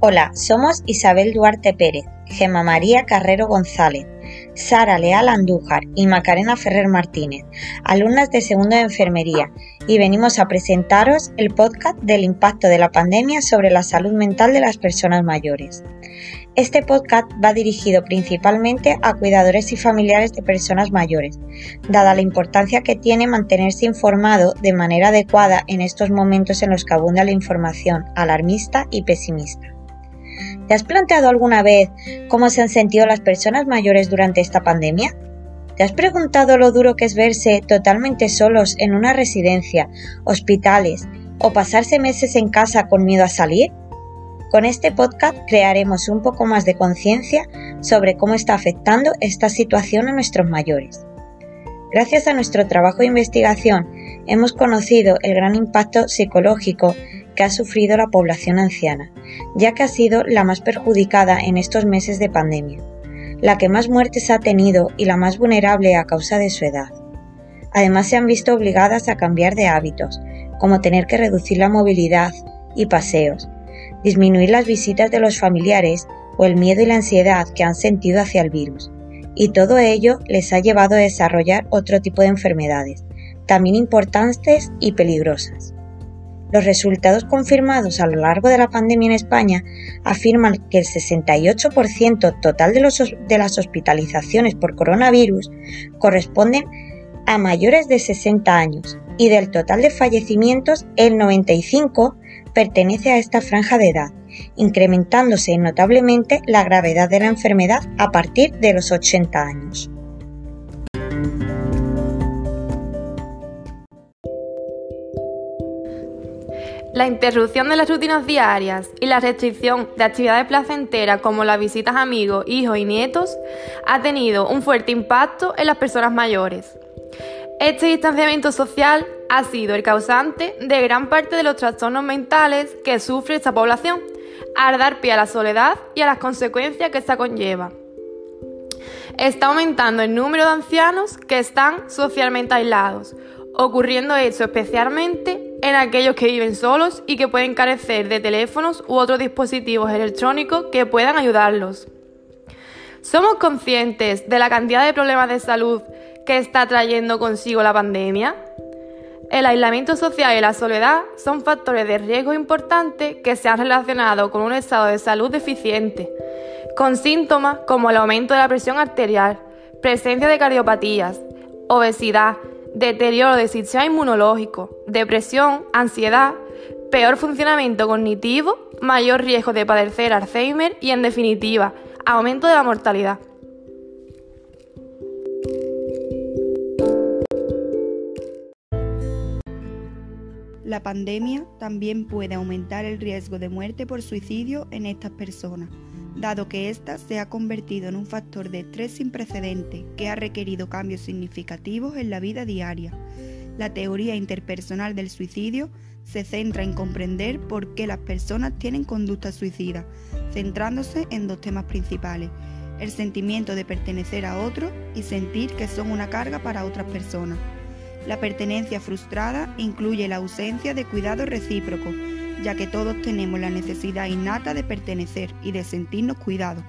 Hola, somos Isabel Duarte Pérez, Gema María Carrero González, Sara Leal Andújar y Macarena Ferrer Martínez, alumnas de segundo de enfermería, y venimos a presentaros el podcast del impacto de la pandemia sobre la salud mental de las personas mayores. Este podcast va dirigido principalmente a cuidadores y familiares de personas mayores, dada la importancia que tiene mantenerse informado de manera adecuada en estos momentos en los que abunda la información alarmista y pesimista. ¿Te has planteado alguna vez cómo se han sentido las personas mayores durante esta pandemia? ¿Te has preguntado lo duro que es verse totalmente solos en una residencia, hospitales o pasarse meses en casa con miedo a salir? Con este podcast crearemos un poco más de conciencia sobre cómo está afectando esta situación a nuestros mayores. Gracias a nuestro trabajo de investigación hemos conocido el gran impacto psicológico que ha sufrido la población anciana, ya que ha sido la más perjudicada en estos meses de pandemia, la que más muertes ha tenido y la más vulnerable a causa de su edad. Además se han visto obligadas a cambiar de hábitos, como tener que reducir la movilidad y paseos, disminuir las visitas de los familiares o el miedo y la ansiedad que han sentido hacia el virus. Y todo ello les ha llevado a desarrollar otro tipo de enfermedades, también importantes y peligrosas. Los resultados confirmados a lo largo de la pandemia en España afirman que el 68% total de, de, las hospitalizaciones por coronavirus corresponden a mayores de 60 años y del total de fallecimientos el 95% pertenece a esta franja de edad, incrementándose notablemente la gravedad de la enfermedad a partir de los 80 años. La interrupción de las rutinas diarias y la restricción de actividades placenteras como las visitas a amigos, hijos y nietos ha tenido un fuerte impacto en las personas mayores. Este distanciamiento social ha sido el causante de gran parte de los trastornos mentales que sufre esta población, al dar pie a la soledad y a las consecuencias que esta conlleva. Está aumentando el número de ancianos que están socialmente aislados, ocurriendo esto especialmente en aquellos que viven solos y que pueden carecer de teléfonos u otros dispositivos electrónicos que puedan ayudarlos. ¿Somos conscientes de la cantidad de problemas de salud que está trayendo consigo la pandemia? El aislamiento social y la soledad son factores de riesgo importantes que se han relacionado con un estado de salud deficiente, con síntomas como el aumento de la presión arterial, presencia de cardiopatías, obesidad, deterioro del sistema inmunológico, depresión, ansiedad, peor funcionamiento cognitivo, mayor riesgo de padecer Alzheimer y, en definitiva, aumento de la mortalidad. La pandemia también puede aumentar el riesgo de muerte por suicidio en estas personas dado que ésta se ha convertido en un factor de estrés sin precedente que ha requerido cambios significativos en la vida diaria. La teoría interpersonal del suicidio se centra en comprender por qué las personas tienen conducta suicida, centrándose en dos temas principales, el sentimiento de pertenecer a otro y sentir que son una carga para otras personas. La pertenencia frustrada incluye la ausencia de cuidado recíproco, ya que todos tenemos la necesidad innata de pertenecer y de sentirnos cuidados.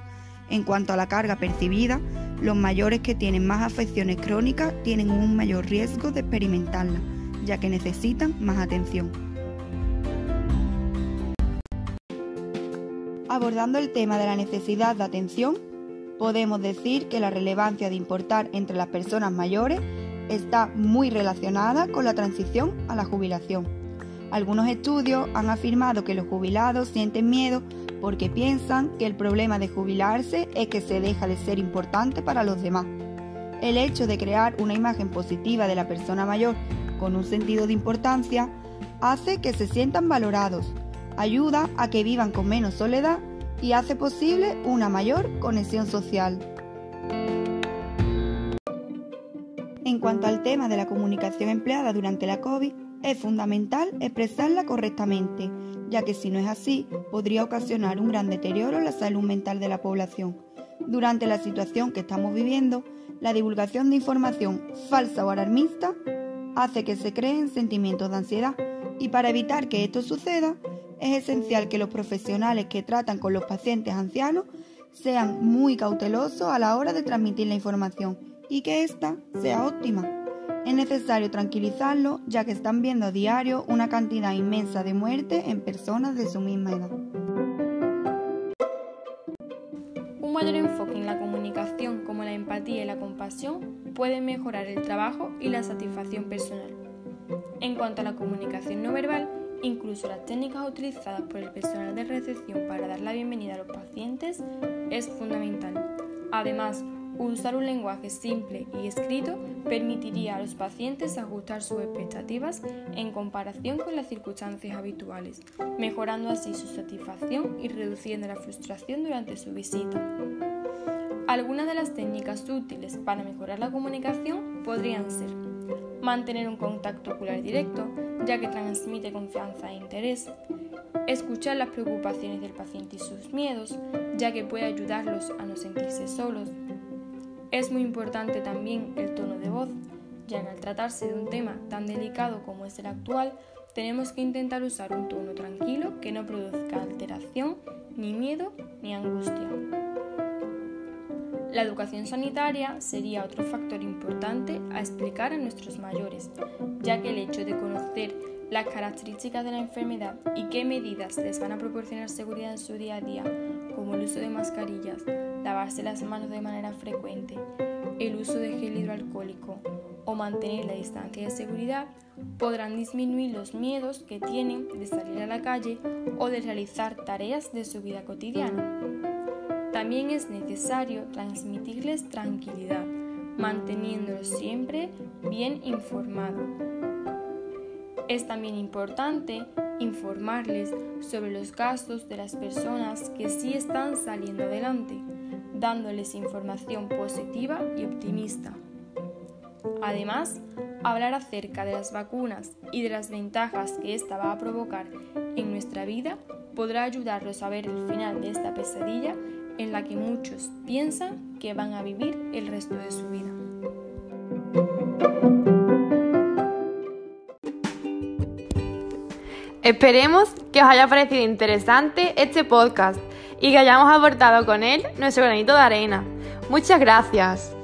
En cuanto a la carga percibida, los mayores que tienen más afecciones crónicas tienen un mayor riesgo de experimentarla, ya que necesitan más atención. Abordando el tema de la necesidad de atención, podemos decir que la relevancia de importar entre las personas mayores está muy relacionada con la transición a la jubilación. Algunos estudios han afirmado que los jubilados sienten miedo porque piensan que el problema de jubilarse es que se deja de ser importante para los demás. El hecho de crear una imagen positiva de la persona mayor con un sentido de importancia hace que se sientan valorados, ayuda a que vivan con menos soledad y hace posible una mayor conexión social. En cuanto al tema de la comunicación empleada durante la COVID, es fundamental expresarla correctamente, ya que si no es así, podría ocasionar un gran deterioro en la salud mental de la población. Durante la situación que estamos viviendo, la divulgación de información falsa o alarmista hace que se creen sentimientos de ansiedad y para evitar que esto suceda, es esencial que los profesionales que tratan con los pacientes ancianos sean muy cautelosos a la hora de transmitir la información y que ésta sea óptima. Es necesario tranquilizarlos ya que están viendo a diario una cantidad inmensa de muertes en personas de su misma edad. Un mayor enfoque en la comunicación como la empatía y la compasión puede mejorar el trabajo y la satisfacción personal. En cuanto a la comunicación no verbal, Incluso las técnicas utilizadas por el personal de recepción para dar la bienvenida a los pacientes es fundamental. Además, usar un lenguaje simple y escrito permitiría a los pacientes ajustar sus expectativas en comparación con las circunstancias habituales, mejorando así su satisfacción y reduciendo la frustración durante su visita. Algunas de las técnicas útiles para mejorar la comunicación podrían ser mantener un contacto ocular directo, ya que transmite confianza e interés, escuchar las preocupaciones del paciente y sus miedos, ya que puede ayudarlos a no sentirse solos. Es muy importante también el tono de voz, ya que al tratarse de un tema tan delicado como es el actual, tenemos que intentar usar un tono tranquilo que no produzca alteración, ni miedo, ni angustia. La educación sanitaria sería otro factor importante a explicar a nuestros mayores, ya que el hecho de conocer las características de la enfermedad y qué medidas les van a proporcionar seguridad en su día a día, como el uso de mascarillas, lavarse las manos de manera frecuente, el uso de gel hidroalcohólico o mantener la distancia de seguridad, podrán disminuir los miedos que tienen de salir a la calle o de realizar tareas de su vida cotidiana. También es necesario transmitirles tranquilidad, manteniéndolos siempre bien informados. Es también importante informarles sobre los gastos de las personas que sí están saliendo adelante, dándoles información positiva y optimista. Además, hablar acerca de las vacunas y de las ventajas que ésta va a provocar en nuestra vida podrá ayudarlos a ver el final de esta pesadilla en la que muchos piensan que van a vivir el resto de su vida. Esperemos que os haya parecido interesante este podcast y que hayamos aportado con él nuestro granito de arena. Muchas gracias.